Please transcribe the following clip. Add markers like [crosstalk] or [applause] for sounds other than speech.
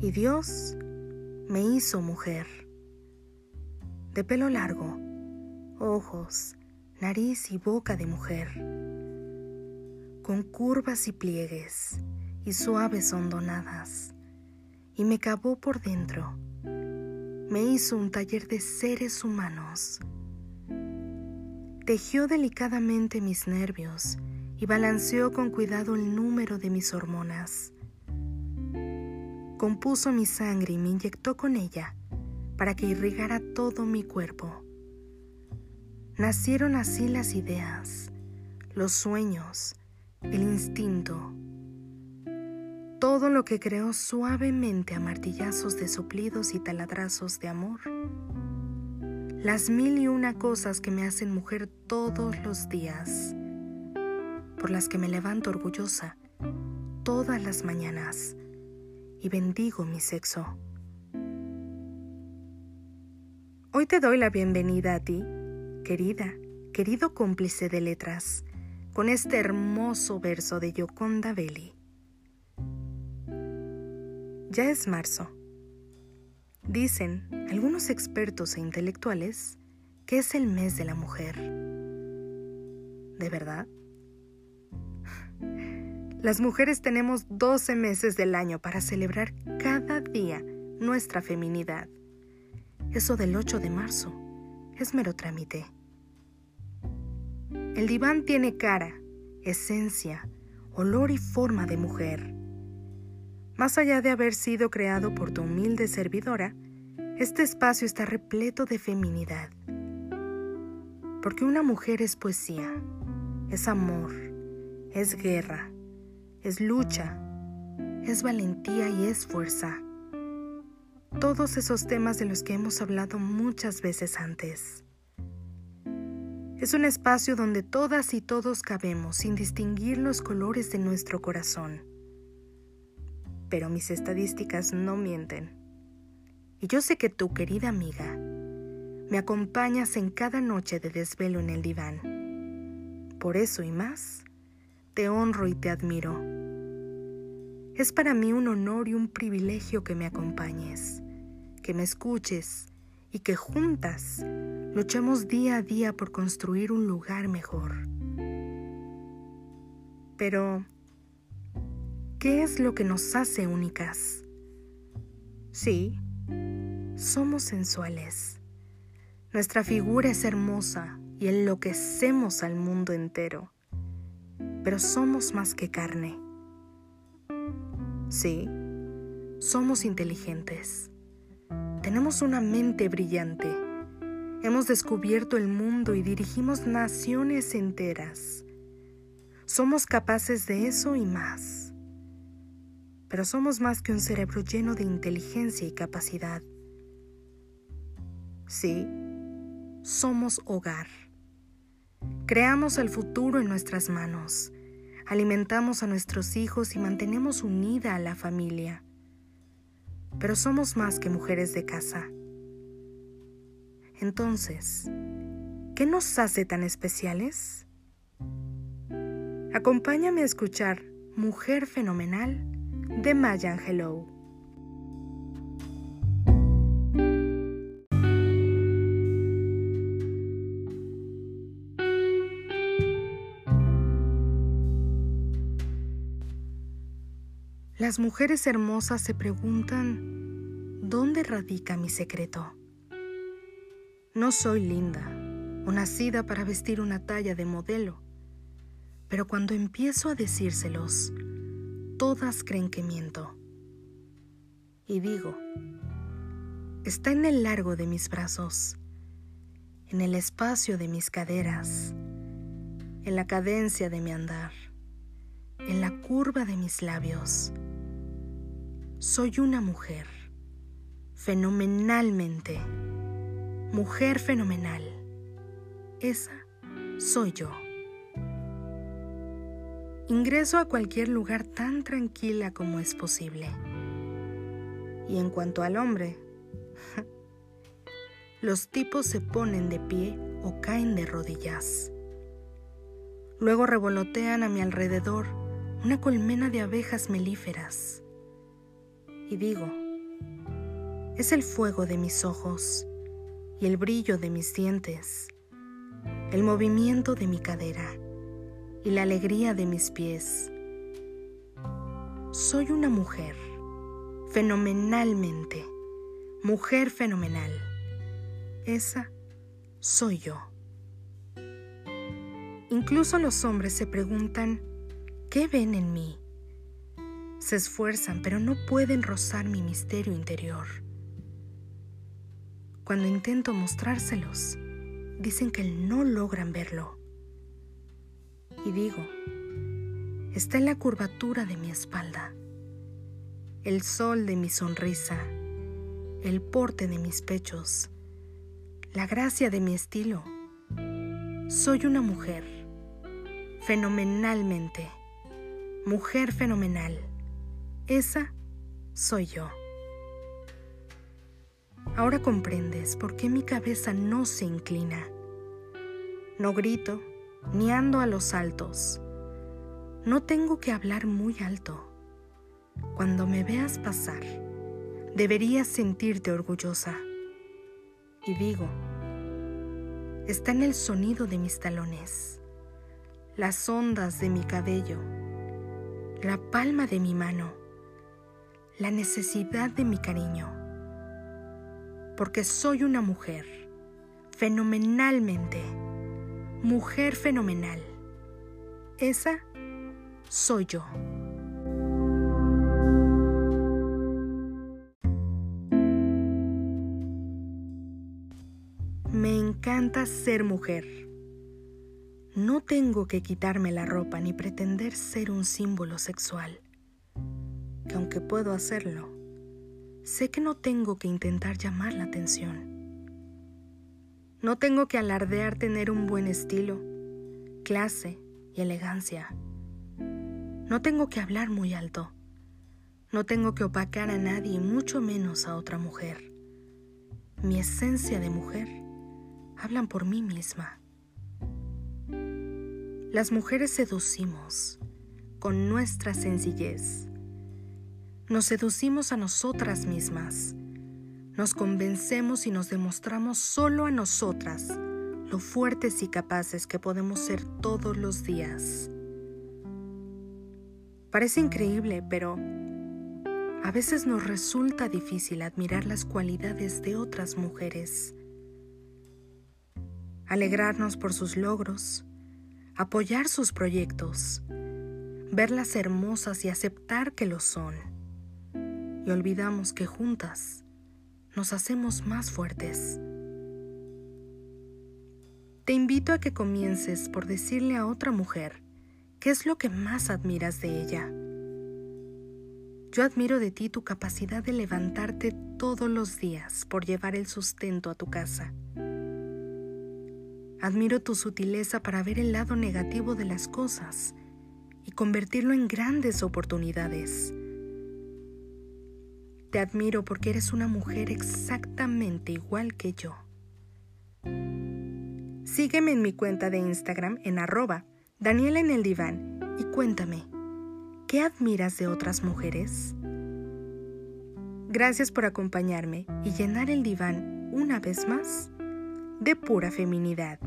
Y Dios me hizo mujer, de pelo largo, ojos, nariz y boca de mujer, con curvas y pliegues y suaves hondonadas, y me cavó por dentro, me hizo un taller de seres humanos, tejió delicadamente mis nervios y balanceó con cuidado el número de mis hormonas compuso mi sangre y me inyectó con ella para que irrigara todo mi cuerpo. Nacieron así las ideas, los sueños, el instinto, todo lo que creó suavemente a martillazos de soplidos y taladrazos de amor. Las mil y una cosas que me hacen mujer todos los días, por las que me levanto orgullosa todas las mañanas y bendigo mi sexo. Hoy te doy la bienvenida a ti, querida, querido cómplice de letras, con este hermoso verso de Yoconda Belli. Ya es marzo. Dicen algunos expertos e intelectuales que es el mes de la mujer. ¿De verdad? Las mujeres tenemos 12 meses del año para celebrar cada día nuestra feminidad. Eso del 8 de marzo es mero trámite. El diván tiene cara, esencia, olor y forma de mujer. Más allá de haber sido creado por tu humilde servidora, este espacio está repleto de feminidad. Porque una mujer es poesía, es amor, es guerra, es lucha, es valentía y es fuerza. Todos esos temas de los que hemos hablado muchas veces antes. Es un espacio donde todas y todos cabemos sin distinguir los colores de nuestro corazón. Pero mis estadísticas no mienten. Y yo sé que tú, querida amiga, me acompañas en cada noche de desvelo en el diván. Por eso y más, te honro y te admiro. Es para mí un honor y un privilegio que me acompañes, que me escuches y que juntas luchemos día a día por construir un lugar mejor. Pero, ¿qué es lo que nos hace únicas? Sí, somos sensuales. Nuestra figura es hermosa y enloquecemos al mundo entero pero somos más que carne. Sí, somos inteligentes. Tenemos una mente brillante. Hemos descubierto el mundo y dirigimos naciones enteras. Somos capaces de eso y más. Pero somos más que un cerebro lleno de inteligencia y capacidad. Sí, somos hogar. Creamos el futuro en nuestras manos, alimentamos a nuestros hijos y mantenemos unida a la familia. Pero somos más que mujeres de casa. Entonces, ¿qué nos hace tan especiales? Acompáñame a escuchar Mujer Fenomenal de Maya Angelou. Las mujeres hermosas se preguntan, ¿dónde radica mi secreto? No soy linda o nacida para vestir una talla de modelo, pero cuando empiezo a decírselos, todas creen que miento. Y digo, está en el largo de mis brazos, en el espacio de mis caderas, en la cadencia de mi andar, en la curva de mis labios soy una mujer, fenomenalmente, mujer fenomenal. Esa soy yo. Ingreso a cualquier lugar tan tranquila como es posible. Y en cuanto al hombre, [laughs] los tipos se ponen de pie o caen de rodillas. Luego revolotean a mi alrededor una colmena de abejas melíferas y digo, Es el fuego de mis ojos y el brillo de mis dientes, el movimiento de mi cadera y la alegría de mis pies. Soy una mujer, fenomenalmente, mujer fenomenal. Esa soy yo. Incluso los hombres se preguntan, ¿qué ven en mí? Se esfuerzan, pero no pueden rozar mi misterio interior. Cuando intento mostrárselos, dicen que no logran verlo. Y digo, está en la curvatura de mi espalda, el sol de mi sonrisa, el porte de mis pechos, la gracia de mi estilo. Soy una mujer, fenomenalmente, mujer fenomenal. Esa soy yo. Ahora comprendes por qué mi cabeza no se inclina. No grito, ni ando a los altos. No tengo que hablar muy alto. Cuando me veas pasar, deberías sentirte orgullosa. Y digo, está en el sonido de mis talones, las ondas de mi cabello, la palma de mi mano la necesidad de mi cariño, porque soy una mujer, fenomenalmente, mujer fenomenal. Esa soy yo. Me encanta ser mujer. No tengo que quitarme la ropa ni pretender ser un símbolo sexual que aunque puedo hacerlo, sé que no tengo que intentar llamar la atención. No tengo que alardear tener un buen estilo, clase y elegancia. No tengo que hablar muy alto. No tengo que opacar a nadie, mucho menos a otra mujer. Mi esencia de mujer hablan por mí misma. Las mujeres seducimos con nuestra sencillez nos seducimos a nosotras mismas. Nos convencemos y nos demostramos solo a nosotras lo fuertes y capaces que podemos ser todos los días. Parece increíble, pero a veces nos resulta difícil admirar las cualidades de otras mujeres, alegrarnos por sus logros, apoyar sus proyectos, verlas hermosas y aceptar que lo son y olvidamos que juntas nos hacemos más fuertes. Te invito a que comiences por decirle a otra mujer qué es lo que más admiras de ella. Yo admiro de ti tu capacidad de levantarte todos los días por llevar el sustento a tu casa. Admiro tu sutileza para ver el lado negativo de las cosas y convertirlo en grandes oportunidades. Te admiro porque eres una mujer exactamente igual que yo. Sígueme en mi cuenta de Instagram en arroba Daniela en el diván y cuéntame, ¿qué admiras de otras mujeres? Gracias por acompañarme y llenar el diván una vez más de pura feminidad.